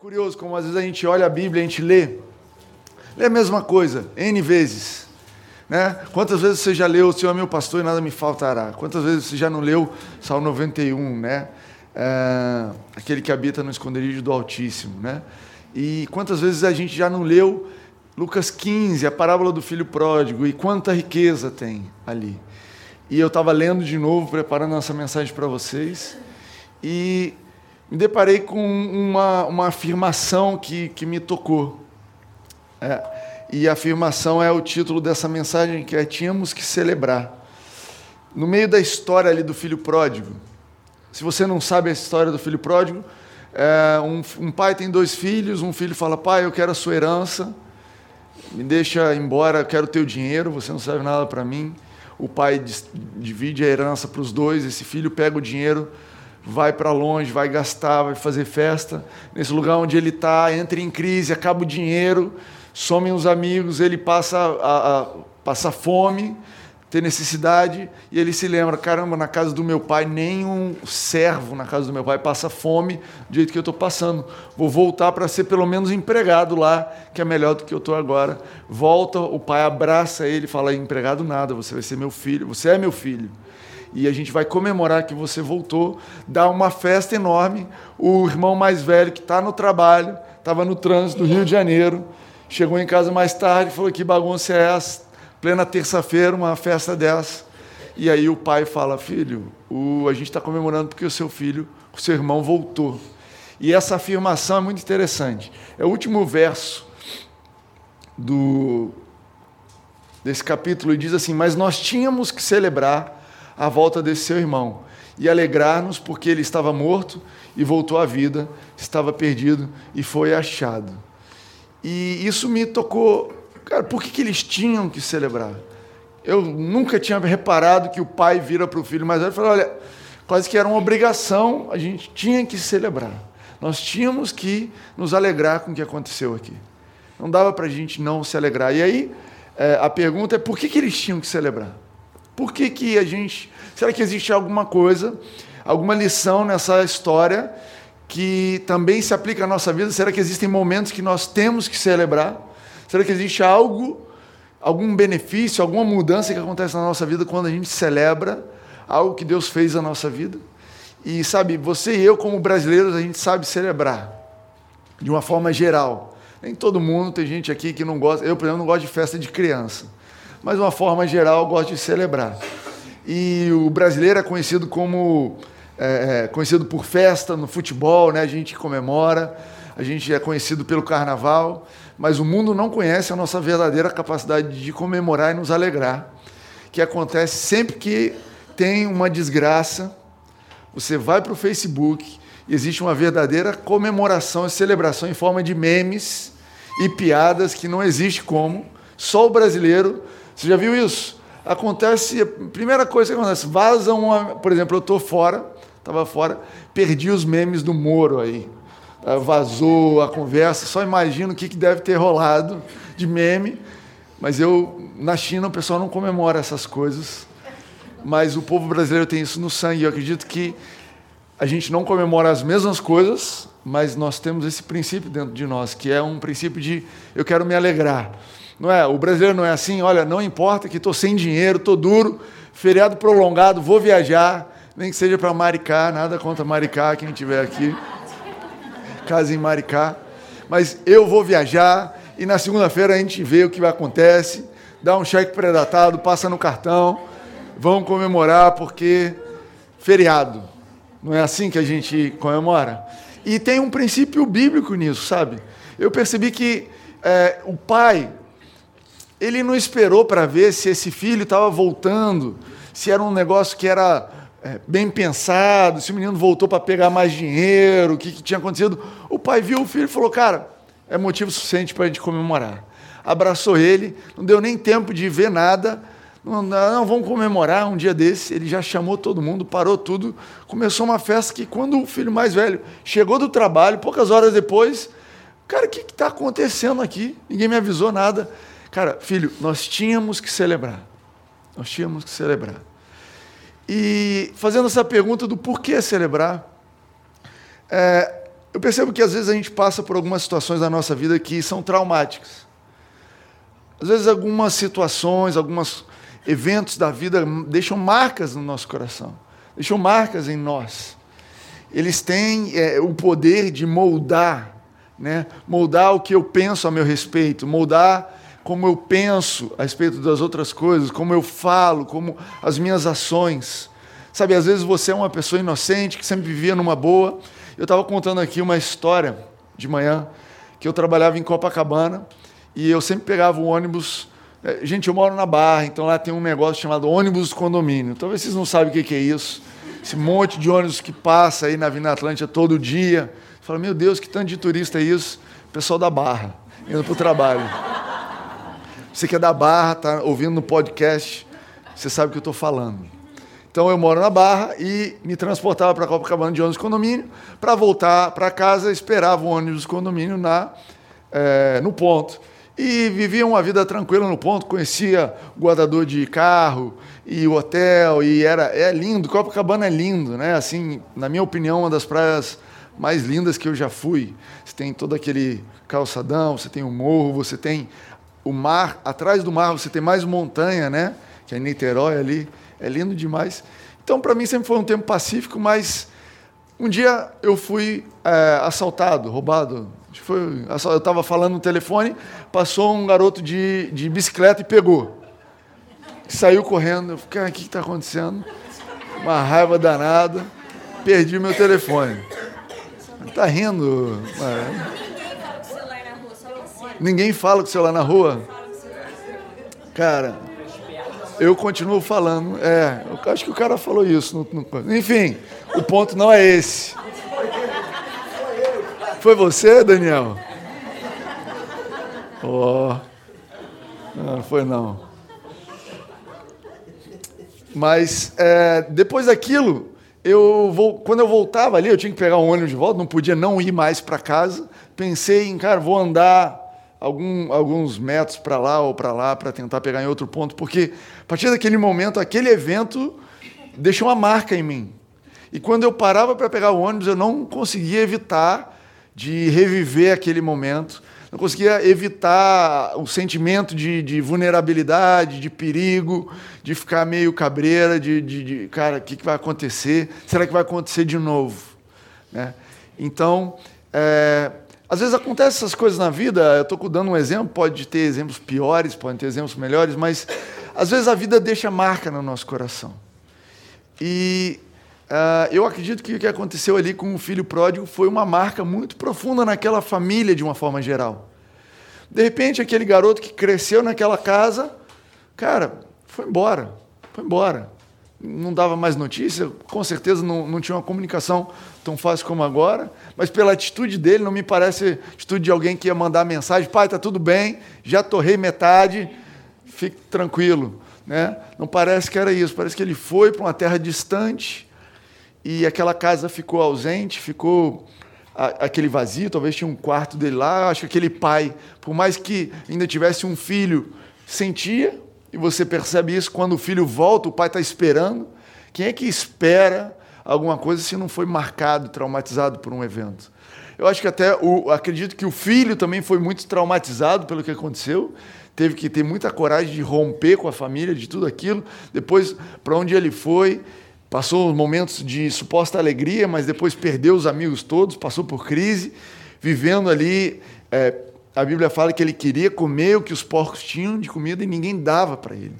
curioso como às vezes a gente olha a Bíblia, a gente lê, lê a mesma coisa, N vezes. Né? Quantas vezes você já leu O Senhor é meu pastor e nada me faltará? Quantas vezes você já não leu Salmo 91, né? É, aquele que habita no esconderijo do Altíssimo, né? E quantas vezes a gente já não leu Lucas 15, a parábola do filho pródigo, e quanta riqueza tem ali. E eu estava lendo de novo, preparando essa mensagem para vocês, e me deparei com uma, uma afirmação que, que me tocou. É, e a afirmação é o título dessa mensagem, que é Tínhamos que celebrar. No meio da história ali do filho pródigo, se você não sabe a história do filho pródigo, é, um, um pai tem dois filhos, um filho fala, pai, eu quero a sua herança, me deixa embora, eu quero teu dinheiro, você não serve nada para mim. O pai divide a herança para os dois, esse filho pega o dinheiro, vai para longe, vai gastar, vai fazer festa. Nesse lugar onde ele está, entra em crise, acaba o dinheiro, somem os amigos, ele passa a, a passa fome, tem necessidade, e ele se lembra: caramba, na casa do meu pai, nenhum servo na casa do meu pai passa fome do jeito que eu estou passando. Vou voltar para ser pelo menos empregado lá, que é melhor do que eu estou agora. Volta, o pai abraça ele fala: empregado nada, você vai ser meu filho, você é meu filho e a gente vai comemorar que você voltou, dar uma festa enorme. O irmão mais velho que está no trabalho, estava no trânsito do Rio de Janeiro, chegou em casa mais tarde falou: Que bagunça é essa? Plena terça-feira, uma festa dessa. E aí o pai fala: Filho, o, a gente está comemorando porque o seu filho, o seu irmão voltou. E essa afirmação é muito interessante. É o último verso do, desse capítulo e diz assim: Mas nós tínhamos que celebrar a volta desse seu irmão e alegrar-nos porque ele estava morto e voltou à vida, estava perdido e foi achado. E isso me tocou. Cara, por que, que eles tinham que celebrar? Eu nunca tinha reparado que o pai vira para o filho mais velho e fala: olha, quase que era uma obrigação, a gente tinha que celebrar. Nós tínhamos que nos alegrar com o que aconteceu aqui. Não dava para a gente não se alegrar. E aí, é, a pergunta é: por que, que eles tinham que celebrar? Por que, que a gente. Será que existe alguma coisa, alguma lição nessa história que também se aplica à nossa vida? Será que existem momentos que nós temos que celebrar? Será que existe algo, algum benefício, alguma mudança que acontece na nossa vida quando a gente celebra algo que Deus fez na nossa vida? E sabe, você e eu, como brasileiros, a gente sabe celebrar de uma forma geral. Nem todo mundo, tem gente aqui que não gosta. Eu, por exemplo, não gosto de festa de criança mas de uma forma geral gosto de celebrar. E o brasileiro é conhecido como é, é, conhecido por festa no futebol, né? A gente comemora, a gente é conhecido pelo carnaval, mas o mundo não conhece a nossa verdadeira capacidade de comemorar e nos alegrar, que acontece sempre que tem uma desgraça. Você vai para o Facebook e existe uma verdadeira comemoração e celebração em forma de memes e piadas que não existe como. Só o brasileiro você já viu isso? Acontece, primeira coisa que acontece, vaza uma, por exemplo, eu estou fora, estava fora, perdi os memes do Moro aí. Ah, vazou a conversa, só imagino o que deve ter rolado de meme. Mas eu, na China, o pessoal não comemora essas coisas. Mas o povo brasileiro tem isso no sangue. Eu acredito que a gente não comemora as mesmas coisas, mas nós temos esse princípio dentro de nós, que é um princípio de eu quero me alegrar. Não é? O brasileiro não é assim, olha, não importa que estou sem dinheiro, estou duro, feriado prolongado, vou viajar, nem que seja para Maricá, nada contra Maricá, quem estiver aqui, casa em Maricá, mas eu vou viajar e na segunda-feira a gente vê o que acontece, dá um cheque predatado, passa no cartão, vão comemorar porque feriado. Não é assim que a gente comemora? E tem um princípio bíblico nisso, sabe? Eu percebi que é, o pai ele não esperou para ver se esse filho estava voltando, se era um negócio que era é, bem pensado, se o menino voltou para pegar mais dinheiro, o que, que tinha acontecido. O pai viu o filho e falou: Cara, é motivo suficiente para a gente comemorar. Abraçou ele, não deu nem tempo de ver nada. Não, não, vamos comemorar um dia desse. Ele já chamou todo mundo, parou tudo. Começou uma festa que, quando o filho mais velho chegou do trabalho, poucas horas depois, cara, o que está acontecendo aqui? Ninguém me avisou nada. Cara, filho, nós tínhamos que celebrar. Nós tínhamos que celebrar. E fazendo essa pergunta do porquê celebrar, é, eu percebo que às vezes a gente passa por algumas situações da nossa vida que são traumáticas. Às vezes algumas situações, alguns eventos da vida deixam marcas no nosso coração, deixam marcas em nós. Eles têm é, o poder de moldar, né? moldar o que eu penso a meu respeito, moldar como eu penso a respeito das outras coisas, como eu falo, como as minhas ações. Sabe, às vezes você é uma pessoa inocente que sempre vivia numa boa. Eu estava contando aqui uma história de manhã que eu trabalhava em Copacabana e eu sempre pegava o ônibus. É, gente, eu moro na Barra, então lá tem um negócio chamado ônibus condomínio. Talvez vocês não sabem o que é isso. Esse monte de ônibus que passa aí na Avenida Atlântica todo dia. Fala, meu Deus, que tanto de turista é isso? Pessoal da Barra, indo para o trabalho. Você que é da Barra, está ouvindo no podcast, você sabe o que eu estou falando. Então eu moro na Barra e me transportava para Copacabana de ônibus condomínio para voltar para casa, esperava o ônibus condomínio na, é, no ponto. E vivia uma vida tranquila no ponto, conhecia o guardador de carro e o hotel, e era é lindo, Copacabana é lindo, né? Assim, na minha opinião, uma das praias mais lindas que eu já fui. Você tem todo aquele calçadão, você tem o morro, você tem o mar, atrás do mar você tem mais montanha, né? Que é Niterói ali é lindo demais. Então, para mim, sempre foi um tempo pacífico, mas um dia eu fui é, assaltado, roubado. Foi, eu estava falando no telefone, passou um garoto de, de bicicleta e pegou. Saiu correndo. Eu fiquei, o que está acontecendo? Uma raiva danada. Perdi meu telefone. Está rindo. Ninguém fala com o celular na rua? Cara, eu continuo falando. É, eu acho que o cara falou isso. No, no, enfim, o ponto não é esse. Foi você, Daniel? Oh. Não, foi não. Mas é, depois daquilo, eu vou, quando eu voltava ali, eu tinha que pegar um ônibus de volta, não podia não ir mais para casa. Pensei em, cara, vou andar algum, alguns metros para lá ou para lá para tentar pegar em outro ponto, porque a partir daquele momento, aquele evento deixou uma marca em mim. E quando eu parava para pegar o ônibus, eu não conseguia evitar de reviver aquele momento, não conseguia evitar o sentimento de, de vulnerabilidade, de perigo, de ficar meio cabreira, de, de, de cara, o que, que vai acontecer? Será que vai acontecer de novo? Né? Então, é, às vezes acontecem essas coisas na vida, eu estou dando um exemplo, pode ter exemplos piores, pode ter exemplos melhores, mas às vezes a vida deixa marca no nosso coração. E uh, eu acredito que o que aconteceu ali com o filho pródigo foi uma marca muito profunda naquela família de uma forma geral. De repente, aquele garoto que cresceu naquela casa, cara, foi embora, foi embora não dava mais notícia, com certeza não, não tinha uma comunicação tão fácil como agora, mas pela atitude dele, não me parece atitude de alguém que ia mandar mensagem: pai, está tudo bem, já torrei metade, fique tranquilo. Né? Não parece que era isso, parece que ele foi para uma terra distante e aquela casa ficou ausente, ficou aquele vazio, talvez tinha um quarto dele lá. Acho que aquele pai, por mais que ainda tivesse um filho, sentia e você percebe isso quando o filho volta, o pai está esperando. Quem é que espera alguma coisa se não foi marcado, traumatizado por um evento? Eu acho que até o, acredito que o filho também foi muito traumatizado pelo que aconteceu. Teve que ter muita coragem de romper com a família, de tudo aquilo. Depois, para onde ele foi, passou momentos de suposta alegria, mas depois perdeu os amigos todos, passou por crise, vivendo ali é, a Bíblia fala que ele queria comer o que os porcos tinham de comida e ninguém dava para ele.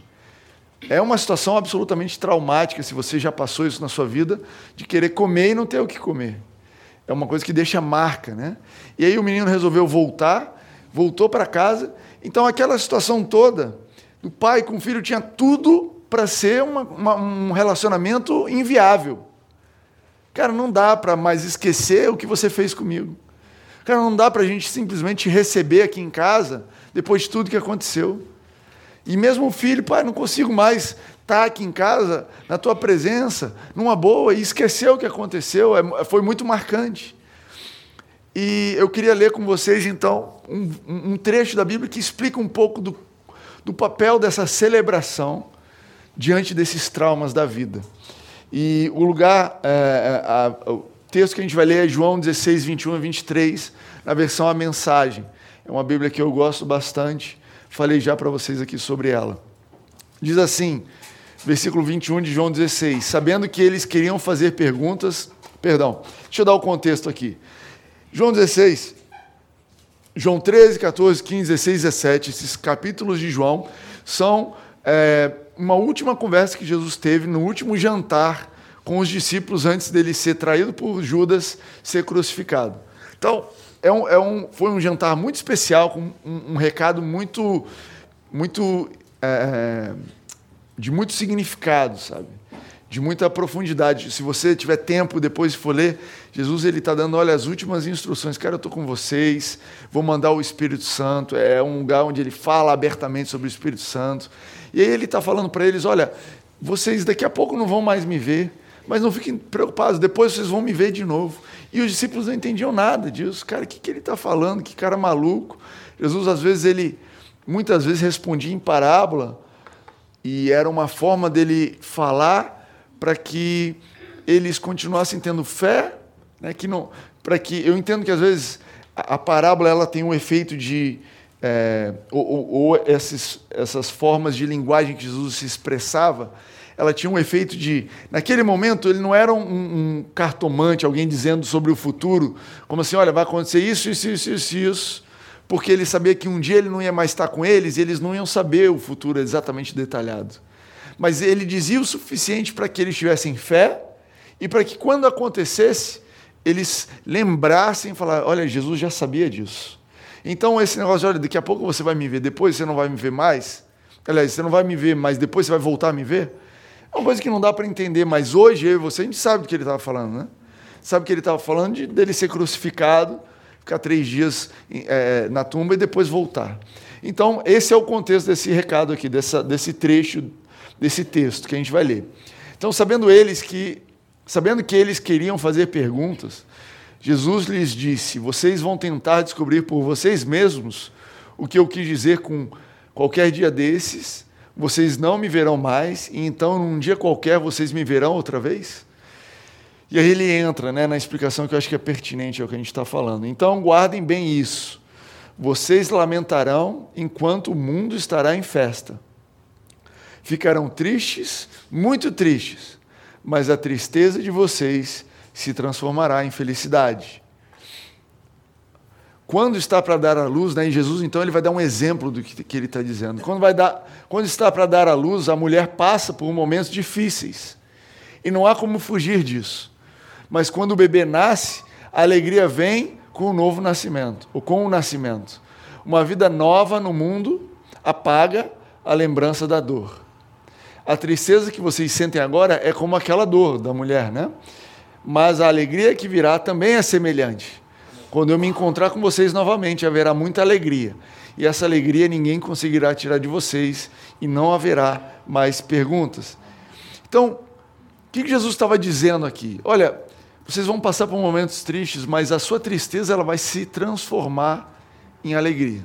É uma situação absolutamente traumática, se você já passou isso na sua vida, de querer comer e não ter o que comer. É uma coisa que deixa marca, né? E aí o menino resolveu voltar, voltou para casa. Então aquela situação toda, do pai com o filho tinha tudo para ser uma, uma, um relacionamento inviável. Cara, não dá para mais esquecer o que você fez comigo. Cara, não dá para a gente simplesmente receber aqui em casa depois de tudo que aconteceu. E mesmo o filho, pai, não consigo mais estar aqui em casa, na tua presença, numa boa, e esquecer o que aconteceu, é, foi muito marcante. E eu queria ler com vocês, então, um, um trecho da Bíblia que explica um pouco do, do papel dessa celebração diante desses traumas da vida. E o lugar, é, é a, texto que a gente vai ler é João 16, 21 e 23, na versão A Mensagem. É uma Bíblia que eu gosto bastante, falei já para vocês aqui sobre ela. Diz assim, versículo 21 de João 16: Sabendo que eles queriam fazer perguntas, perdão, deixa eu dar o contexto aqui. João 16, João 13, 14, 15, 16, 17, esses capítulos de João são é, uma última conversa que Jesus teve no último jantar com os discípulos antes dele ser traído por Judas, ser crucificado. Então, é um, é um, foi um jantar muito especial, com um, um recado muito, muito é, de muito significado, sabe? De muita profundidade. Se você tiver tempo depois de for ler, Jesus ele está dando, olha, as últimas instruções. Cara, eu estou com vocês, vou mandar o Espírito Santo. É um lugar onde ele fala abertamente sobre o Espírito Santo. E aí ele está falando para eles, olha, vocês daqui a pouco não vão mais me ver, mas não fiquem preocupados, depois vocês vão me ver de novo. E os discípulos não entendiam nada disso. Cara, o que, que ele está falando? Que cara maluco. Jesus, às vezes, ele, muitas vezes, respondia em parábola, e era uma forma dele falar para que eles continuassem tendo fé, né? que não, para que eu entendo que às vezes a, a parábola ela tem um efeito de é, ou, ou, ou esses, essas formas de linguagem que Jesus se expressava, ela tinha um efeito de. Naquele momento, ele não era um, um, cartomante, alguém dizendo sobre o futuro, como assim: olha, vai acontecer isso, isso, isso, isso, isso, porque ele sabia que um dia ele não ia mais estar com eles e eles não iam saber o futuro exatamente detalhado. Mas ele dizia o suficiente para que eles tivessem fé e para que, quando acontecesse, eles lembrassem e falassem: olha, Jesus já sabia disso. Então, esse negócio de, olha, daqui a pouco você vai me ver, depois você não vai me ver mais. Aliás, você não vai me ver, mas depois você vai voltar a me ver. É uma coisa que não dá para entender, mas hoje eu e você, a gente sabe do que ele estava falando, né? Sabe que ele estava falando de, dele ser crucificado, ficar três dias é, na tumba e depois voltar. Então, esse é o contexto desse recado aqui, dessa, desse trecho, desse texto que a gente vai ler. Então, sabendo eles que, sabendo que eles queriam fazer perguntas, Jesus lhes disse: Vocês vão tentar descobrir por vocês mesmos o que eu quis dizer com qualquer dia desses vocês não me verão mais, e então num dia qualquer vocês me verão outra vez? E aí ele entra né, na explicação que eu acho que é pertinente ao que a gente está falando. Então guardem bem isso. Vocês lamentarão enquanto o mundo estará em festa. Ficarão tristes, muito tristes, mas a tristeza de vocês se transformará em felicidade quando está para dar a luz, né, em Jesus, então, ele vai dar um exemplo do que, que ele está dizendo. Quando, vai dar, quando está para dar a luz, a mulher passa por momentos difíceis. E não há como fugir disso. Mas quando o bebê nasce, a alegria vem com o novo nascimento, ou com o nascimento. Uma vida nova no mundo apaga a lembrança da dor. A tristeza que vocês sentem agora é como aquela dor da mulher, né? Mas a alegria que virá também é semelhante. Quando eu me encontrar com vocês novamente, haverá muita alegria. E essa alegria ninguém conseguirá tirar de vocês e não haverá mais perguntas. Então, o que Jesus estava dizendo aqui? Olha, vocês vão passar por momentos tristes, mas a sua tristeza ela vai se transformar em alegria.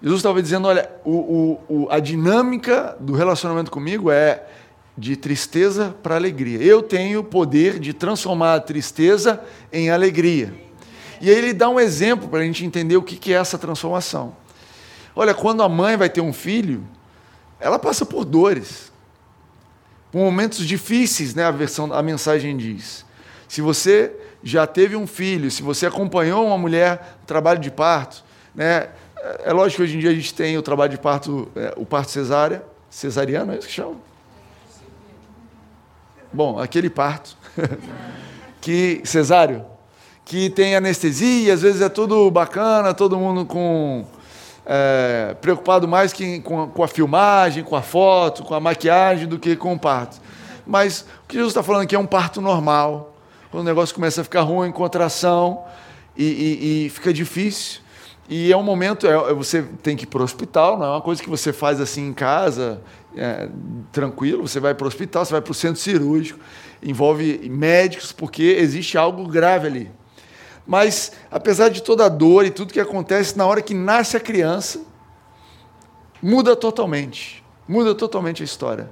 Jesus estava dizendo: olha, o, o, a dinâmica do relacionamento comigo é de tristeza para alegria. Eu tenho o poder de transformar a tristeza em alegria. E aí ele dá um exemplo para a gente entender o que é essa transformação. Olha, quando a mãe vai ter um filho, ela passa por dores, por momentos difíceis, né? A versão, a mensagem diz. Se você já teve um filho, se você acompanhou uma mulher no trabalho de parto, né? É lógico que hoje em dia a gente tem o trabalho de parto, é, o parto cesárea, cesariano, é isso que chama? Bom, aquele parto que cesáreo, que tem anestesia, às vezes é tudo bacana, todo mundo com é, preocupado mais que com, com, a filmagem, com a foto, com a maquiagem, do que com o parto. Mas o que Jesus está falando aqui é um parto normal, quando o negócio começa a ficar ruim, contração, e, e, e fica difícil. E é um momento, é, você tem que ir para o hospital, não é uma coisa que você faz assim em casa, é, tranquilo, você vai para o hospital, você vai para o centro cirúrgico, envolve médicos, porque existe algo grave ali. Mas, apesar de toda a dor e tudo que acontece, na hora que nasce a criança, muda totalmente. Muda totalmente a história.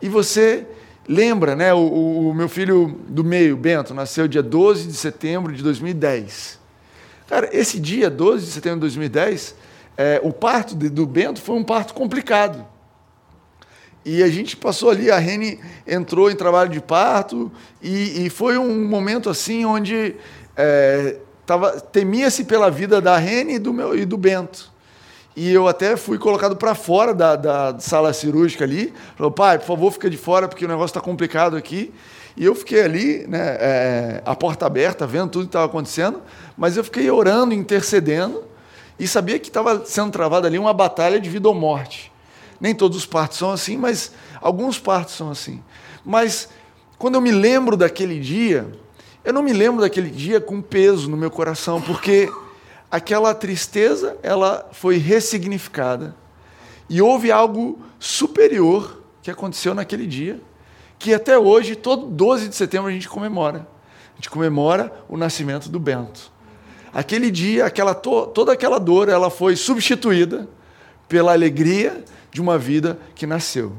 E você lembra, né? O, o, meu filho do meio, Bento, nasceu dia 12 de setembro de 2010. Cara, esse dia, 12 de setembro de 2010, é, o parto de, do Bento foi um parto complicado. E a gente passou ali, a Rene entrou em trabalho de parto, e, e foi um momento assim onde é, temia-se pela vida da Rene e do, meu, e do Bento. E eu até fui colocado para fora da, da, sala cirúrgica ali. Falou, pai, por favor, fica de fora, porque o negócio está complicado aqui. E eu fiquei ali, né, é, a porta aberta, vendo tudo que estava acontecendo, mas eu fiquei orando, intercedendo, e sabia que estava sendo travada ali uma batalha de vida ou morte. Nem todos os partos são assim, mas alguns partos são assim. Mas quando eu me lembro daquele dia, eu não me lembro daquele dia com peso no meu coração, porque aquela tristeza ela foi ressignificada e houve algo superior que aconteceu naquele dia, que até hoje, todo 12 de setembro, a gente comemora. A gente comemora o nascimento do Bento. Aquele dia, aquela, toda aquela dor, ela foi substituída pela alegria de uma vida que nasceu.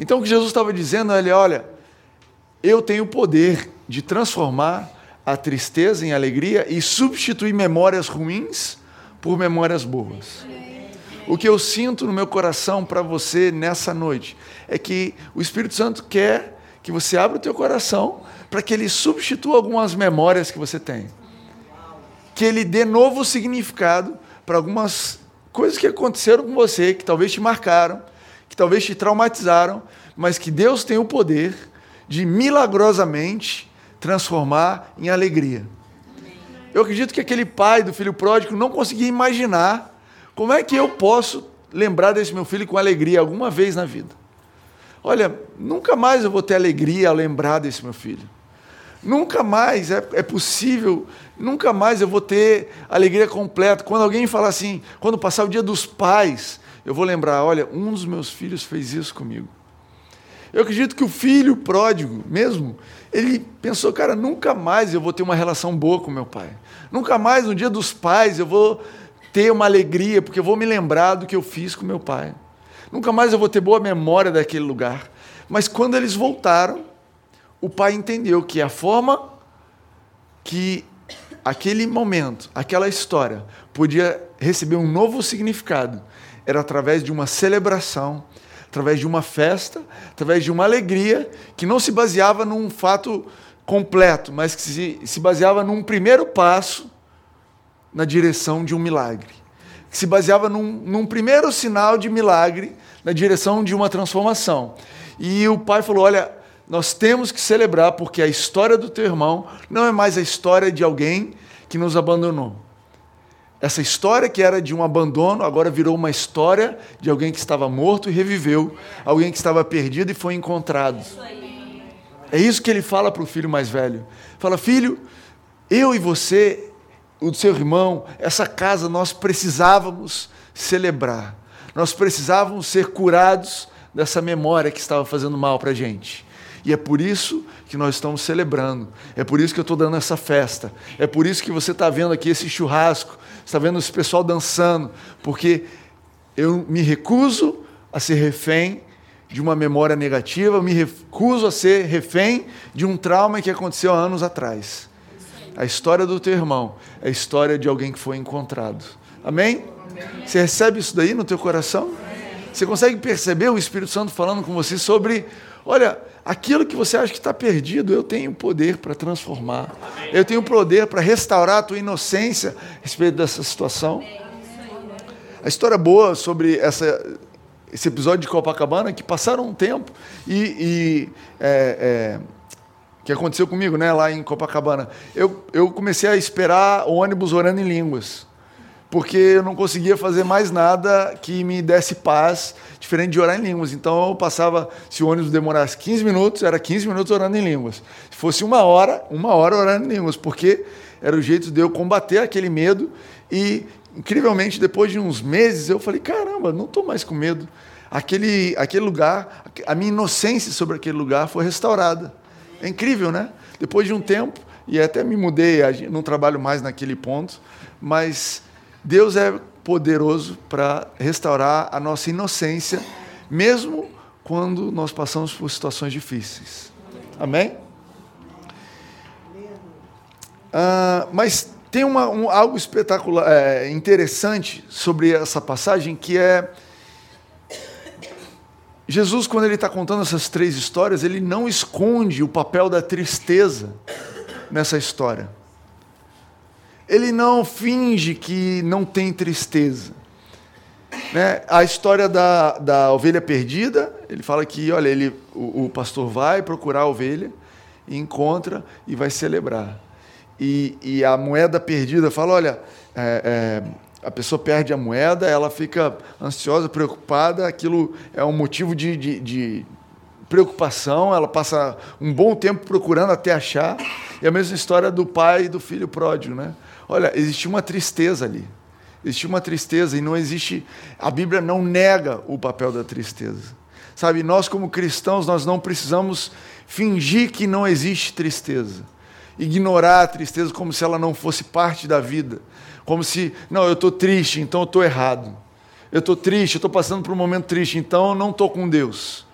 Então, o que Jesus estava dizendo, ele, olha, eu tenho o poder de transformar a tristeza em alegria e substituir memórias ruins por memórias boas. O que eu sinto no meu coração para você nessa noite é que o Espírito Santo quer que você abra o teu coração para que ele substitua algumas memórias que você tem. Que ele dê novo significado para algumas coisas que aconteceram com você, que talvez te marcaram, que talvez te traumatizaram, mas que Deus tem o poder de milagrosamente transformar em alegria. Eu acredito que aquele pai do filho pródigo não conseguia imaginar como é que eu posso lembrar desse meu filho com alegria alguma vez na vida. Olha, nunca mais eu vou ter alegria ao lembrar desse meu filho. Nunca mais é, é possível, nunca mais eu vou ter alegria completa. Quando alguém fala assim, quando passar o dia dos pais, eu vou lembrar: olha, um dos meus filhos fez isso comigo. Eu acredito que o filho pródigo, mesmo, ele pensou, cara, nunca mais eu vou ter uma relação boa com meu pai. Nunca mais no dia dos pais eu vou ter uma alegria, porque eu vou me lembrar do que eu fiz com meu pai. Nunca mais eu vou ter boa memória daquele lugar. Mas quando eles voltaram, o pai entendeu que a forma que aquele momento, aquela história, podia receber um novo significado era através de uma celebração através de uma festa, através de uma alegria que não se baseava num fato completo, mas que se, se baseava num primeiro passo na direção de um milagre. Que se baseava num, num primeiro sinal de milagre na direção de uma transformação. E o pai falou: Olha, nós temos que celebrar porque a história do teu irmão não é mais a história de alguém que nos abandonou. Essa história que era de um abandono agora virou uma história de alguém que estava morto e reviveu, alguém que estava perdido e foi encontrado. É isso que ele fala para o filho mais velho. Fala, filho, eu e você, o seu irmão, essa casa nós precisávamos celebrar. Nós precisávamos ser curados dessa memória que estava fazendo mal para a gente. E é por isso que nós estamos celebrando. É por isso que eu estou dando essa festa. É por isso que você está vendo aqui esse churrasco está vendo esse pessoal dançando, porque eu me recuso a ser refém de uma memória negativa, eu me recuso a ser refém de um trauma que aconteceu há anos atrás. A história do teu irmão é a história de alguém que foi encontrado. Amém? Você recebe isso daí no teu coração? Você consegue perceber o Espírito Santo falando com você sobre, olha, aquilo que você acha que está perdido, eu tenho poder para transformar. Eu tenho poder para restaurar a tua inocência a respeito dessa situação. A história boa sobre essa, esse episódio de Copacabana é que passaram um tempo e, e é, é, que aconteceu comigo, né, lá em Copacabana. Eu, eu comecei a esperar o ônibus orando em línguas porque eu não conseguia fazer mais nada que me desse paz, diferente de orar em línguas. Então eu passava, se o ônibus demorasse 15 minutos, era 15 minutos orando em línguas. Se fosse uma hora, uma hora orando em línguas, porque era o jeito de eu combater aquele medo. E, incrivelmente, depois de uns meses, eu falei: caramba, não estou mais com medo. Aquele, aquele lugar, a minha inocência sobre aquele lugar foi restaurada. É incrível, né? Depois de um tempo, e até me mudei, não trabalho mais naquele ponto, mas Deus é poderoso para restaurar a nossa inocência, mesmo quando nós passamos por situações difíceis. Amém? Ah, mas tem uma, um, algo espetacular, é, interessante sobre essa passagem que é Jesus, quando ele está contando essas três histórias, ele não esconde o papel da tristeza nessa história. Ele não finge que não tem tristeza. Né? A história da, da ovelha perdida, ele fala que, olha, ele, o, o pastor vai procurar a ovelha, encontra e vai celebrar. E, e a moeda perdida fala, olha, é, é, a pessoa perde a moeda, ela fica ansiosa, preocupada, aquilo é um motivo de, de, de, preocupação, ela passa um bom tempo procurando até achar. E a mesma história do pai e do filho pródigo, né? Olha, existe uma tristeza ali. Existe uma tristeza e não existe. A Bíblia não nega o papel da tristeza. Sabe, nós como cristãos, nós não precisamos fingir que não existe tristeza. Ignorar a tristeza como se ela não fosse parte da vida como se, não, eu estou triste, então eu estou errado. Eu estou triste, eu estou passando por um momento triste, então eu não estou com Deus.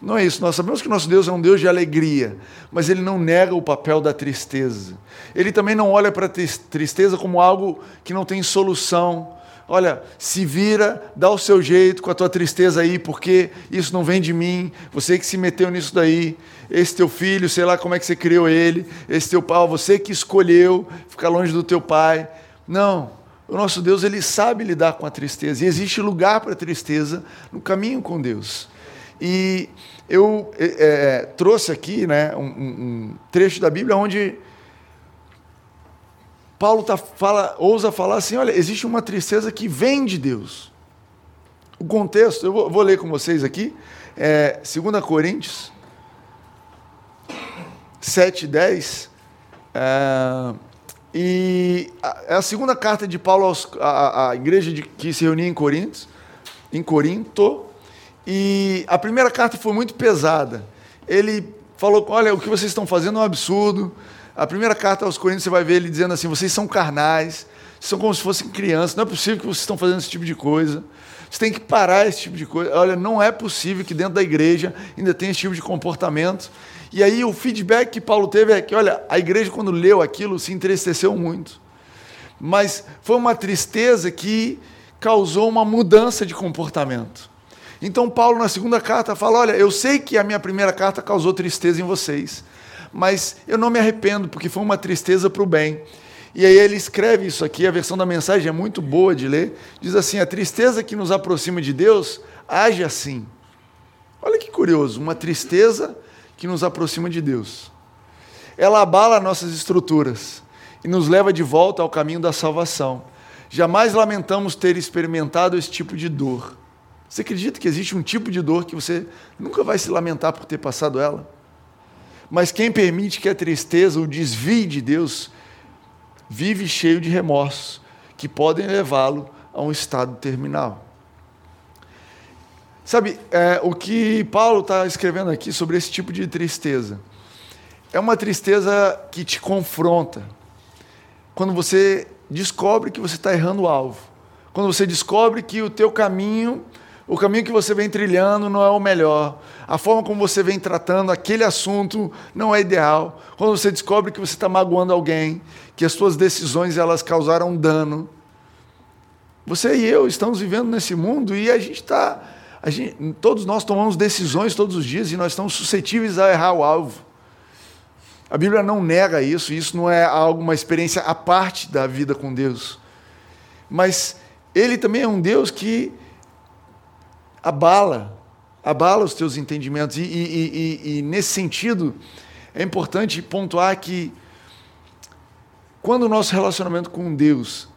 Não é isso. Nós sabemos que nosso Deus é um Deus de alegria, mas ele não nega o papel da tristeza. Ele também não olha para a tristeza como algo que não tem solução. Olha, se vira, dá o seu jeito com a tua tristeza aí, porque isso não vem de mim. Você que se meteu nisso daí, esse teu filho, sei lá como é que você criou ele, esse teu pai, você que escolheu ficar longe do teu pai. Não, o nosso Deus ele sabe lidar com a tristeza e existe lugar para a tristeza no caminho com Deus. E eu é, é, trouxe aqui né, um, um, trecho da Bíblia onde Paulo tá, fala, ousa falar assim: olha, existe uma tristeza que vem de Deus. O contexto, eu vou, vou ler com vocês aqui, é, 2 Coríntios 7, 10. É, e é a segunda carta de Paulo à, igreja de, que se reunia em Corinto, em Corinto. E a primeira carta foi muito pesada. Ele falou: Olha, o que vocês estão fazendo é um absurdo. A primeira carta aos Coríntios você vai ver ele dizendo assim: Vocês são carnais, são como se fossem crianças. Não é possível que vocês estão fazendo esse tipo de coisa. Você tem que parar esse tipo de coisa. Olha, não é possível que dentro da igreja ainda tenha esse tipo de comportamento. E aí o feedback que Paulo teve é que, olha, a igreja quando leu aquilo se entristeceu muito. Mas foi uma tristeza que causou uma mudança de comportamento. Então Paulo na segunda carta fala: "Olha, eu sei que a minha primeira carta causou tristeza em vocês, mas eu não me arrependo porque foi uma tristeza para o bem. E aí ele escreve isso aqui, a versão da mensagem é muito boa de ler. Diz assim: a tristeza que nos aproxima de Deus age assim. Olha que curioso, uma tristeza que nos aproxima de Deus. Ela abala nossas estruturas e nos leva de volta ao caminho da salvação. Jamais lamentamos ter experimentado esse tipo de dor. Você acredita que existe um tipo de dor que você nunca vai se lamentar por ter passado ela? Mas quem permite que a tristeza o desvie de Deus vive cheio de remorsos que podem levá-lo a um estado terminal. Sabe, é, o que Paulo está escrevendo aqui sobre esse tipo de tristeza é uma tristeza que te confronta. Quando você descobre que você está errando o alvo. Quando você descobre que o teu caminho, o caminho que você vem trilhando não é o melhor. A forma como você vem tratando aquele assunto não é ideal. Quando você descobre que você está magoando alguém, que as suas decisões elas causaram dano. Você e eu estamos vivendo nesse mundo e a gente está todos nós tomamos decisões todos os dias e nós estamos suscetíveis a errar o alvo. A Bíblia não nega isso, isso não é algo, uma experiência à parte da vida com Deus. Mas Ele também é um Deus que abala, abala os teus entendimentos. E, e, e, e nesse sentido, é importante pontuar que quando o nosso relacionamento com Deus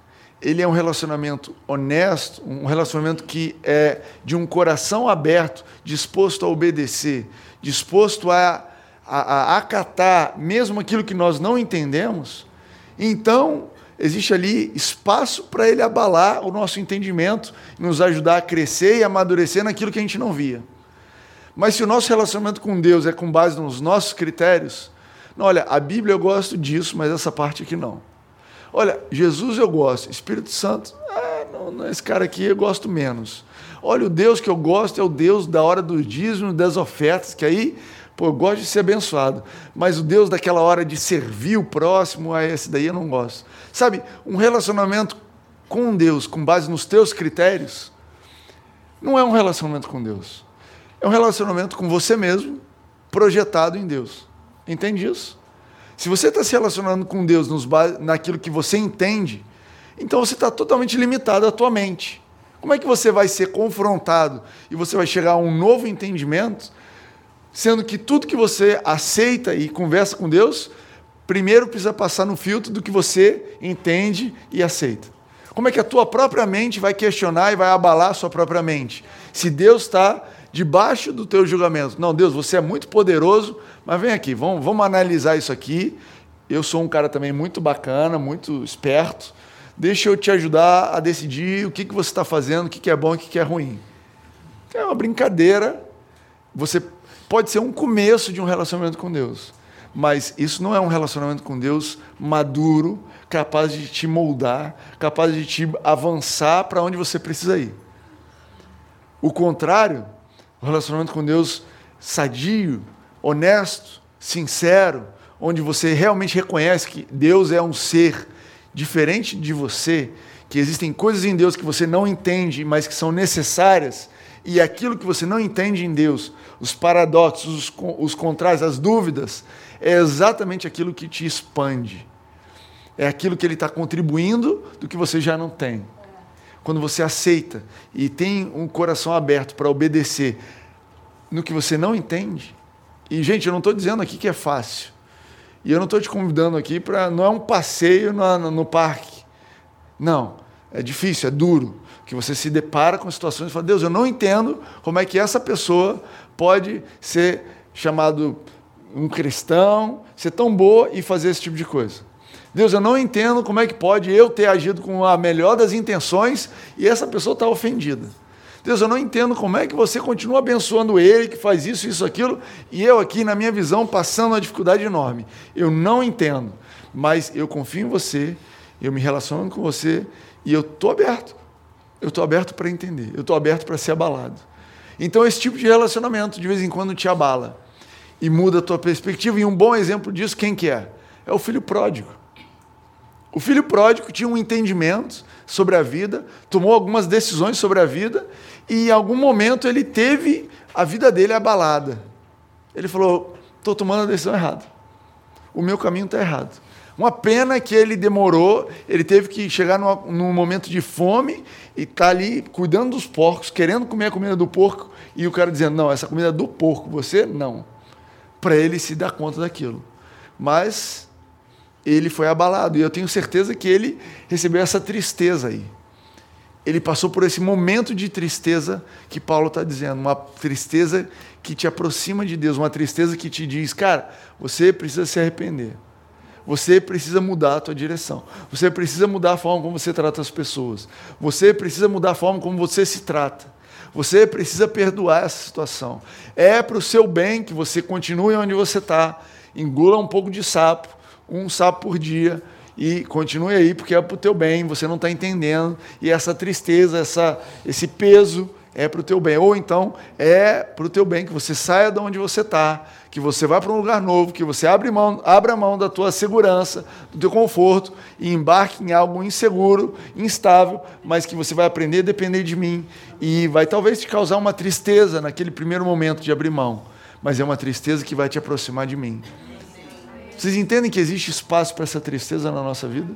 ele é um relacionamento honesto, um relacionamento que é de um coração aberto, disposto a obedecer, disposto a, a, a acatar mesmo aquilo que nós não entendemos, então existe ali espaço para ele abalar o nosso entendimento, nos ajudar a crescer e amadurecer naquilo que a gente não via. Mas se o nosso relacionamento com Deus é com base nos nossos critérios, não, olha, a Bíblia eu gosto disso, mas essa parte aqui não. Olha, Jesus eu gosto, Espírito Santo, ah, não, não, esse cara aqui eu gosto menos. Olha, o Deus que eu gosto é o Deus da hora do dízimo, das ofertas, que aí, pô, eu gosto de ser abençoado. Mas o Deus daquela hora de servir o próximo, a esse daí eu não gosto. Sabe, um relacionamento com Deus, com base nos teus critérios, não é um relacionamento com Deus. É um relacionamento com você mesmo, projetado em Deus. Entende isso? Se você está se relacionando com Deus nos, naquilo que você entende, então você está totalmente limitado à tua mente. Como é que você vai ser confrontado e você vai chegar a um novo entendimento, sendo que tudo que você aceita e conversa com Deus, primeiro precisa passar no filtro do que você entende e aceita? Como é que a tua própria mente vai questionar e vai abalar a sua própria mente? Se Deus está debaixo do teu julgamento. Não, Deus, você é muito poderoso, mas vem aqui, vamos, vamos analisar isso aqui. Eu sou um cara também muito bacana, muito esperto. Deixa eu te ajudar a decidir o que, que você está fazendo, o que, que é bom e o que, que é ruim. É uma brincadeira. Você pode ser um começo de um relacionamento com Deus, mas isso não é um relacionamento com Deus maduro, capaz de te moldar, capaz de te avançar para onde você precisa ir. O contrário um relacionamento com Deus sadio, honesto, sincero, onde você realmente reconhece que Deus é um ser diferente de você, que existem coisas em Deus que você não entende, mas que são necessárias, e aquilo que você não entende em Deus, os paradoxos, os, os contrários, as dúvidas, é exatamente aquilo que te expande. É aquilo que ele está contribuindo do que você já não tem quando você aceita e tem um coração aberto para obedecer no que você não entende. E, gente, eu não estou dizendo aqui que é fácil. E eu não estou te convidando aqui para. Não é um passeio no, no, no, parque. Não. É difícil, é duro. Que você se depara com situações e fala: Deus, eu não entendo como é que essa pessoa pode ser chamado um cristão, ser tão boa e fazer esse tipo de coisa. Deus, eu não entendo como é que pode eu ter agido com a melhor das intenções e essa pessoa está ofendida. Deus, eu não entendo como é que você continua abençoando ele, que faz isso, isso, aquilo, e eu aqui, na minha visão, passando uma dificuldade enorme. Eu não entendo, mas eu confio em você, eu me relaciono com você e eu estou aberto. Eu estou aberto para entender, eu estou aberto para ser abalado. Então, esse tipo de relacionamento, de vez em quando, te abala e muda a tua perspectiva. E um bom exemplo disso, quem que é? É o filho pródigo. O filho pródigo tinha um entendimento sobre a vida, tomou algumas decisões sobre a vida e em algum momento ele teve a vida dele abalada. Ele falou: estou tomando a decisão errada. O meu caminho está errado. Uma pena que ele demorou, ele teve que chegar numa, num momento de fome e tá ali cuidando dos porcos, querendo comer a comida do porco, e o cara dizendo: Não, essa comida é do porco, você não. Para ele se dar conta daquilo. Mas ele foi abalado. E eu tenho certeza que ele recebeu essa tristeza aí. Ele passou por esse momento de tristeza que Paulo está dizendo, uma tristeza que te aproxima de Deus, uma tristeza que te diz, cara, você precisa se arrepender. Você precisa mudar a tua direção. Você precisa mudar a forma como você trata as pessoas. Você precisa mudar a forma como você se trata. Você precisa perdoar essa situação. É para o seu bem que você continue onde você está. Engula um pouco de sapo um sapo por dia e continue aí, porque é para o teu bem, você não está entendendo, e essa tristeza, essa, esse peso é para o teu bem. Ou então é para o teu bem que você saia de onde você está, que você vá para um lugar novo, que você abre mão, abra mão da tua segurança, do teu conforto e embarque em algo inseguro, instável, mas que você vai aprender a depender de mim e vai talvez te causar uma tristeza naquele primeiro momento de abrir mão, mas é uma tristeza que vai te aproximar de mim. Vocês entendem que existe espaço para essa tristeza na nossa vida?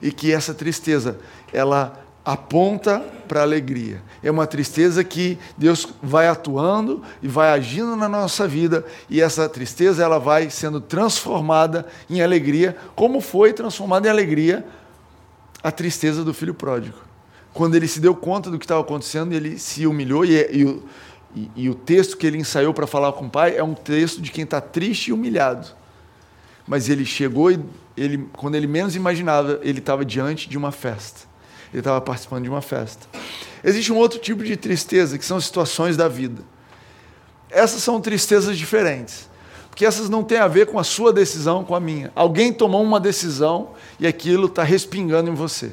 E que essa tristeza, ela aponta para a alegria. É uma tristeza que Deus vai atuando e vai agindo na nossa vida e essa tristeza ela vai sendo transformada em alegria, como foi transformada em alegria a tristeza do filho pródigo. Quando ele se deu conta do que estava acontecendo, ele se humilhou e, e, e, e o texto que ele ensaiou para falar com o pai é um texto de quem está triste e humilhado. Mas ele chegou e ele, quando ele menos imaginava, ele estava diante de uma festa. Ele estava participando de uma festa. Existe um outro tipo de tristeza, que são situações da vida. Essas são tristezas diferentes, porque essas não têm a ver com a sua decisão, com a minha. Alguém tomou uma decisão e aquilo está respingando em você.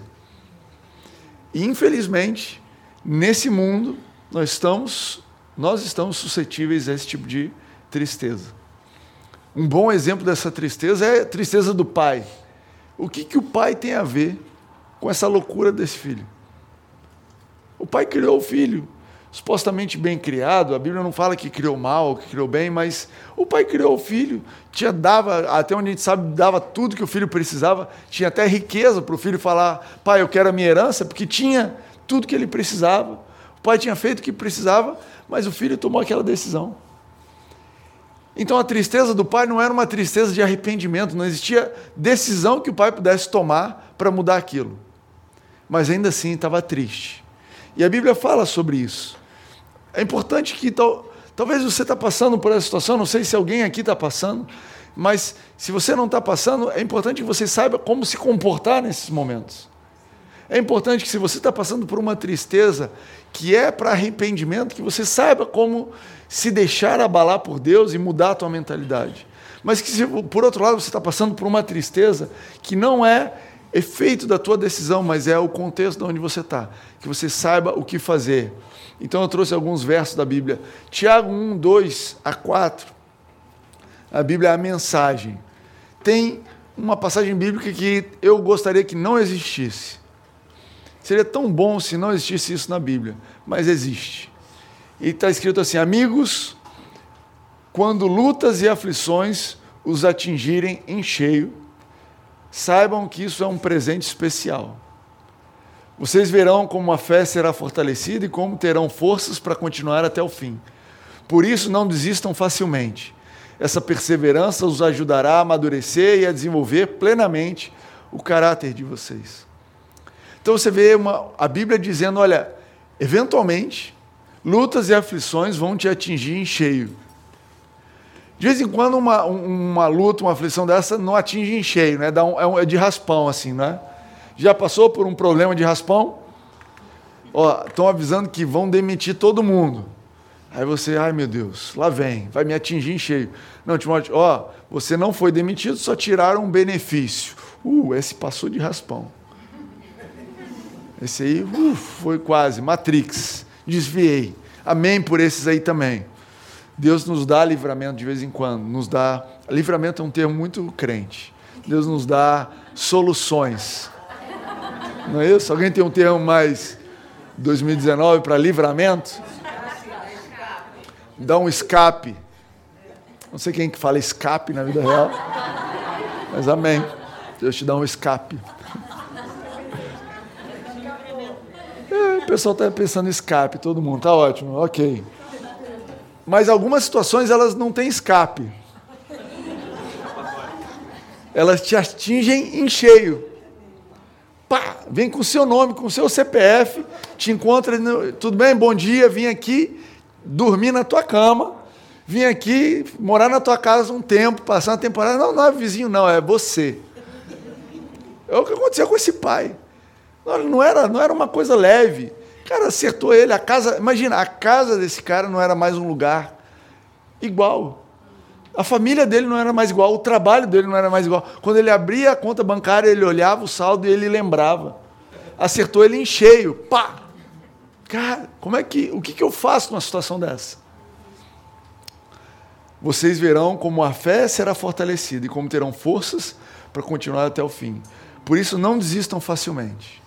E infelizmente, nesse mundo, nós estamos, nós estamos suscetíveis a esse tipo de tristeza. Um bom exemplo dessa tristeza é a tristeza do pai. O que, que o pai tem a ver com essa loucura desse filho? O pai criou o filho, supostamente bem criado, a Bíblia não fala que criou mal, que criou bem, mas o pai criou o filho, tinha dava, até onde a gente sabe, dava tudo que o filho precisava, tinha até riqueza para o filho falar, pai, eu quero a minha herança, porque tinha tudo que ele precisava. O pai tinha feito o que precisava, mas o filho tomou aquela decisão. Então a tristeza do pai não era uma tristeza de arrependimento, não existia decisão que o pai pudesse tomar para mudar aquilo. Mas ainda assim estava triste. E a Bíblia fala sobre isso. É importante que tal, talvez você está passando por essa situação, não sei se alguém aqui está passando, mas se você não está passando, é importante que você saiba como se comportar nesses momentos. É importante que se você está passando por uma tristeza que é para arrependimento, que você saiba como se deixar abalar por Deus e mudar a tua mentalidade. Mas que se, por outro lado você está passando por uma tristeza que não é efeito da tua decisão, mas é o contexto de onde você está. Que você saiba o que fazer. Então eu trouxe alguns versos da Bíblia. Tiago 1, 2 a 4. A Bíblia é a mensagem. Tem uma passagem bíblica que eu gostaria que não existisse. Seria tão bom se não existisse isso na Bíblia, mas existe. E está escrito assim: Amigos, quando lutas e aflições os atingirem em cheio, saibam que isso é um presente especial. Vocês verão como a fé será fortalecida e como terão forças para continuar até o fim. Por isso, não desistam facilmente. Essa perseverança os ajudará a amadurecer e a desenvolver plenamente o caráter de vocês. Então você vê uma, a Bíblia dizendo: olha, eventualmente, lutas e aflições vão te atingir em cheio. De vez em quando, uma, uma luta, uma aflição dessa não atinge em cheio, né? Dá um, é, de raspão, assim, né? Já passou por um problema de raspão? Estão avisando que vão demitir todo mundo. Aí você, ai meu Deus, lá vem, vai me atingir em cheio. Não, Timóteo, ó, você não foi demitido, só tiraram um benefício. Uh, esse passou de raspão. Esse aí uh, foi quase, Matrix. Desviei. Amém por esses aí também. Deus nos dá livramento de vez em quando. Nos dá. Livramento é um termo muito crente. Deus nos dá soluções. Não é isso? Alguém tem um termo mais 2019 para livramento? Dá um escape. Não sei quem que fala escape na vida real. Mas amém. Deus te dá um escape. o pessoal está pensando em escape, todo mundo, está ótimo, ok. Mas algumas situações elas não têm escape. Elas te atingem em cheio. Pá, vem com o seu nome, com o seu CPF, te encontra, tudo bem? Bom dia, vim aqui dormir na tua cama, vim aqui morar na tua casa um tempo, passar uma temporada. Não, não é vizinho, não, é você. É o que aconteceu com esse pai. Não era, não era uma coisa leve. Cara, acertou ele. A casa, imagina, a casa desse cara não era mais um lugar igual. A família dele não era mais igual, o trabalho dele não era mais igual. Quando ele abria a conta bancária, ele olhava o saldo e ele lembrava. Acertou ele em cheio. Pá! Cara, como é que, o que, que eu faço numa situação dessa? Vocês verão como a fé será fortalecida e como terão forças para continuar até o fim. Por isso, não desistam facilmente.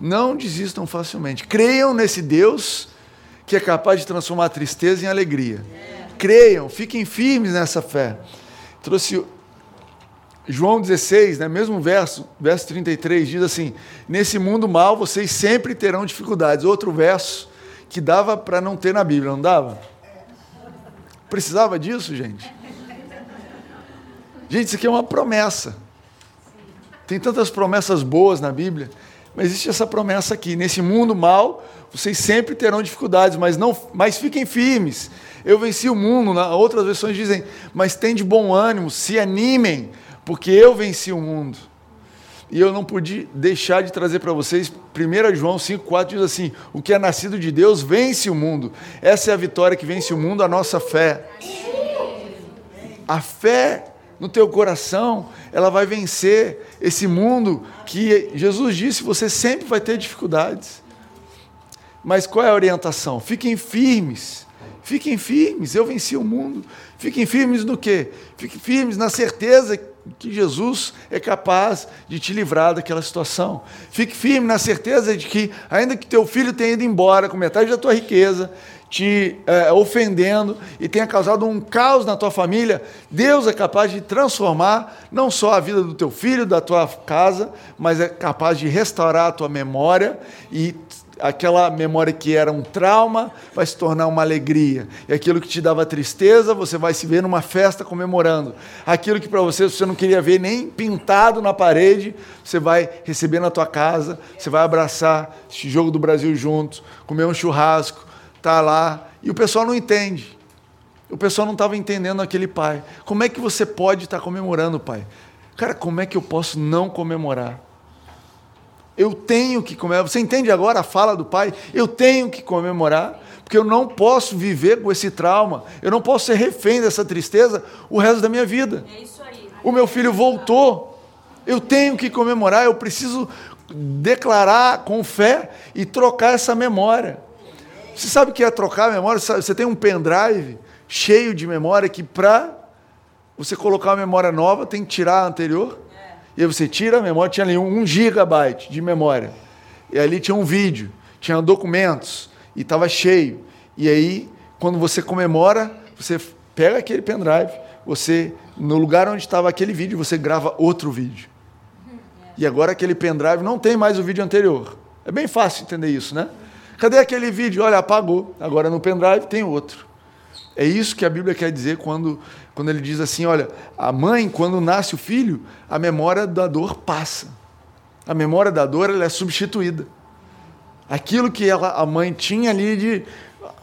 Não desistam facilmente. Creiam nesse Deus que é capaz de transformar a tristeza em alegria. Creiam, fiquem firmes nessa fé. Trouxe João 16, né, mesmo verso, verso 33, diz assim: Nesse mundo mal vocês sempre terão dificuldades. Outro verso que dava para não ter na Bíblia, não dava? Precisava disso, gente? Gente, isso aqui é uma promessa. Tem tantas promessas boas na Bíblia. Mas existe essa promessa aqui: nesse mundo mal, vocês sempre terão dificuldades, mas não, mas fiquem firmes. Eu venci o mundo. Outras versões dizem: mas tem de bom ânimo, se animem, porque eu venci o mundo. E eu não pude deixar de trazer para vocês, 1 João 5,4 diz assim: o que é nascido de Deus vence o mundo. Essa é a vitória que vence o mundo, a nossa fé. A fé no teu coração, ela vai vencer esse mundo que Jesus disse, você sempre vai ter dificuldades. Mas qual é a orientação? Fiquem firmes. Fiquem firmes, eu venci o mundo. Fiquem firmes no quê? Fiquem firmes na certeza que Jesus é capaz de te livrar daquela situação. Fique firme na certeza de que, ainda que teu filho tenha ido embora com metade da tua riqueza, te é, ofendendo e tenha causado um caos na tua família, Deus é capaz de transformar não só a vida do teu filho, da tua casa, mas é capaz de restaurar a tua memória e aquela memória que era um trauma vai se tornar uma alegria. E aquilo que te dava tristeza, você vai se ver numa festa comemorando. Aquilo que para você você não queria ver nem pintado na parede, você vai receber na tua casa, você vai abraçar esse jogo do Brasil juntos, comer um churrasco, tá lá, e o pessoal não entende. O pessoal não estava entendendo aquele pai. Como é que você pode estar tá comemorando, pai? Cara, como é que eu posso não comemorar? Eu tenho que comemorar. Você entende agora a fala do pai? Eu tenho que comemorar, porque eu não posso viver com esse trauma. Eu não posso ser refém dessa tristeza o resto da minha vida. É isso aí. O meu filho voltou. Eu tenho que comemorar, eu preciso declarar com fé e trocar essa memória. Você sabe o que é trocar a memória? Você tem um pendrive cheio de memória que para você colocar uma memória nova tem que tirar a anterior. E aí você tira a memória, tinha ali um gigabyte de memória. E ali tinha um vídeo, tinha documentos, e estava cheio. E aí, quando você comemora, você pega aquele pendrive, você, no lugar onde estava aquele vídeo, você grava outro vídeo. E agora aquele pendrive não tem mais o vídeo anterior. É bem fácil entender isso, né? Cadê aquele vídeo? Olha, apagou. Agora no pendrive tem outro. É isso que a Bíblia quer dizer quando, quando ele diz assim: olha, a mãe, quando nasce o filho, a memória da dor passa. A memória da dor ela é substituída. Aquilo que ela, a mãe tinha ali de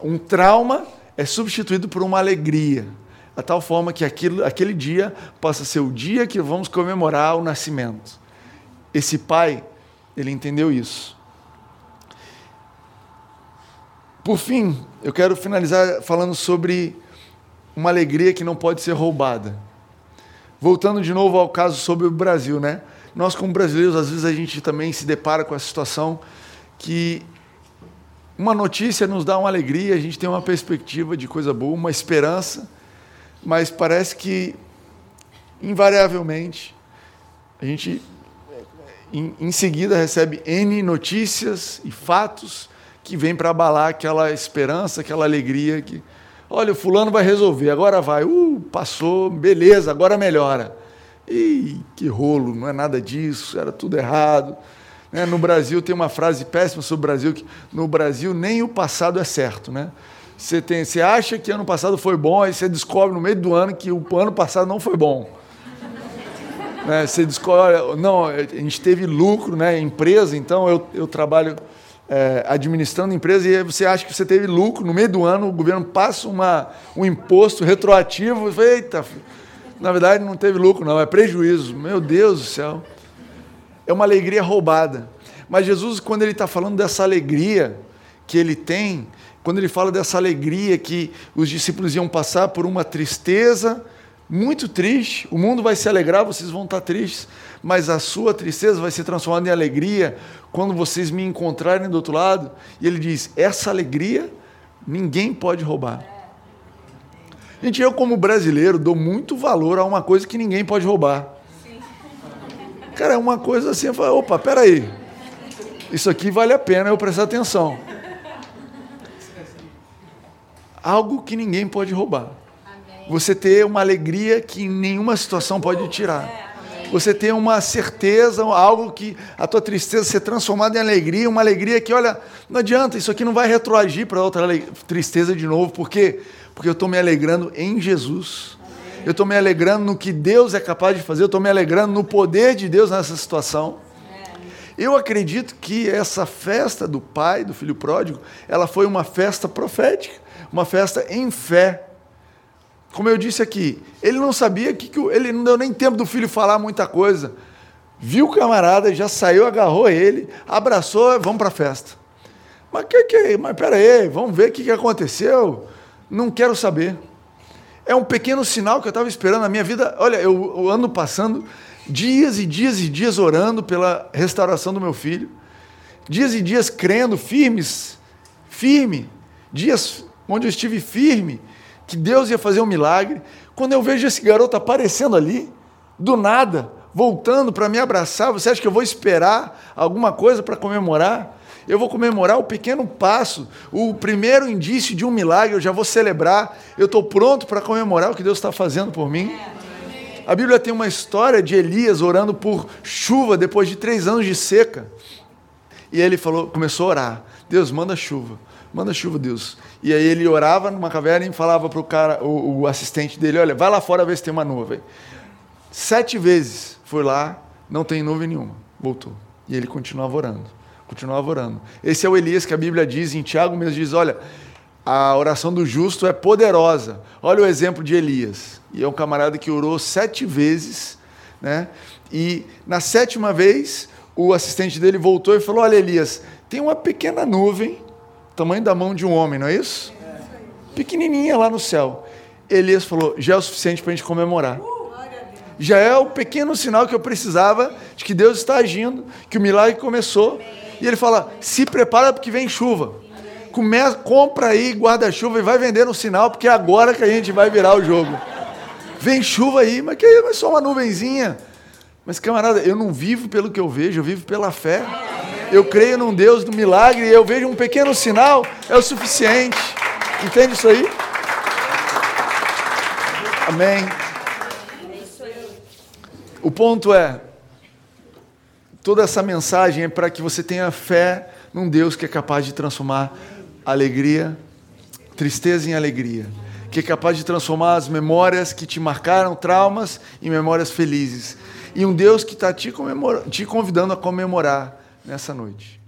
um trauma é substituído por uma alegria. A tal forma que aquilo, aquele dia possa ser o dia que vamos comemorar o nascimento. Esse pai, ele entendeu isso. Por fim, eu quero finalizar falando sobre uma alegria que não pode ser roubada. Voltando de novo ao caso sobre o Brasil, né? Nós, como brasileiros, às vezes a gente também se depara com a situação que uma notícia nos dá uma alegria, a gente tem uma perspectiva de coisa boa, uma esperança, mas parece que, invariavelmente, a gente em, em seguida recebe N notícias e fatos que vem para abalar aquela esperança, aquela alegria que, olha, o fulano vai resolver, agora vai, uh, passou, beleza, agora melhora. E que rolo, não é nada disso, era tudo errado. Né? No Brasil tem uma frase péssima sobre o Brasil, que no Brasil nem o passado é certo. Né? Você, tem, você acha que ano passado foi bom, aí você descobre no meio do ano que o ano passado não foi bom. né? Você descobre, não, a gente teve lucro, né? empresa, então eu, eu trabalho é, administrando empresa e você acha que você teve lucro, no meio do ano o governo passa uma, um imposto retroativo, eita, na verdade não teve lucro não, é prejuízo, meu Deus do céu. É uma alegria roubada. Mas Jesus, quando ele está falando dessa alegria que ele tem, quando ele fala dessa alegria que os discípulos iam passar por uma tristeza muito triste, o mundo vai se alegrar, vocês vão estar tristes, mas a sua tristeza vai ser transformada em alegria quando vocês me encontrarem do outro lado. E ele diz: essa alegria ninguém pode roubar. Gente, eu como brasileiro dou muito valor a uma coisa que ninguém pode roubar. Cara, é uma coisa assim, eu falo, opa, peraí, isso aqui vale a pena eu prestar atenção. Algo que ninguém pode roubar. Você ter uma alegria que nenhuma situação pode tirar você ter uma certeza, algo que a tua tristeza ser transformada em alegria, uma alegria que, olha, não adianta, isso aqui não vai retroagir para outra tristeza de novo, por quê? Porque eu estou me alegrando em Jesus. Eu estou me alegrando no que Deus é capaz de fazer, eu estou me alegrando no poder de Deus nessa situação. Eu acredito que essa festa do pai, do filho pródigo, ela foi uma festa profética, uma festa em fé como eu disse aqui, ele não sabia que, que ele não deu nem tempo do filho falar muita coisa. Viu o camarada, já saiu, agarrou ele, abraçou, vamos para a festa. Mas que que, mas pera aí, vamos ver o que, que aconteceu. Não quero saber. É um pequeno sinal que eu estava esperando na minha vida. Olha, eu, eu ando passando dias e dias e dias orando pela restauração do meu filho, dias e dias crendo, firmes, firme, dias onde eu estive firme, que Deus ia fazer um milagre. Quando eu vejo esse garoto aparecendo ali, do nada, voltando para me abraçar, você acha que eu vou esperar alguma coisa para comemorar? Eu vou comemorar o pequeno passo, o primeiro indício de um milagre, eu já vou celebrar, eu estou pronto para comemorar o que Deus está fazendo por mim. A Bíblia tem uma história de Elias orando por chuva depois de três anos de seca. E ele falou, começou a orar: Deus, manda chuva, manda chuva, Deus. E aí ele orava numa caverna e falava para o cara, o assistente dele: Olha, vai lá fora ver se tem uma nuvem. Sete vezes foi lá, não tem nuvem nenhuma. Voltou. E ele continuava orando continuava orando. Esse é o Elias que a Bíblia diz, em Tiago mesmo diz: olha, a oração do justo é poderosa. Olha o exemplo de Elias. E é um camarada que orou sete vezes, né? E na sétima vez, o assistente dele voltou e falou: Olha, Elias, tem uma pequena nuvem, tamanho da mão de um homem, não é isso? Pequenininha lá no céu. Elias falou: Já é o suficiente para a gente comemorar já é o pequeno sinal que eu precisava de que Deus está agindo, que o milagre começou. E ele fala: se prepara porque vem chuva. Começa, compra aí guarda-chuva e vai vender no sinal, porque é agora que a gente vai virar o jogo. Vem chuva aí, mas que é só uma nuvenzinha. Mas, camarada, eu não vivo pelo que eu vejo, eu vivo pela fé. Eu creio num Deus do milagre e eu vejo um pequeno sinal, é o suficiente. Entende isso aí? Amém. O ponto é, Toda essa mensagem é para que você tenha fé num Deus que é capaz de transformar alegria, tristeza em alegria, que é capaz de transformar as memórias que te marcaram, traumas, em memórias felizes. E um Deus que está te, te convidando a comemorar nessa noite.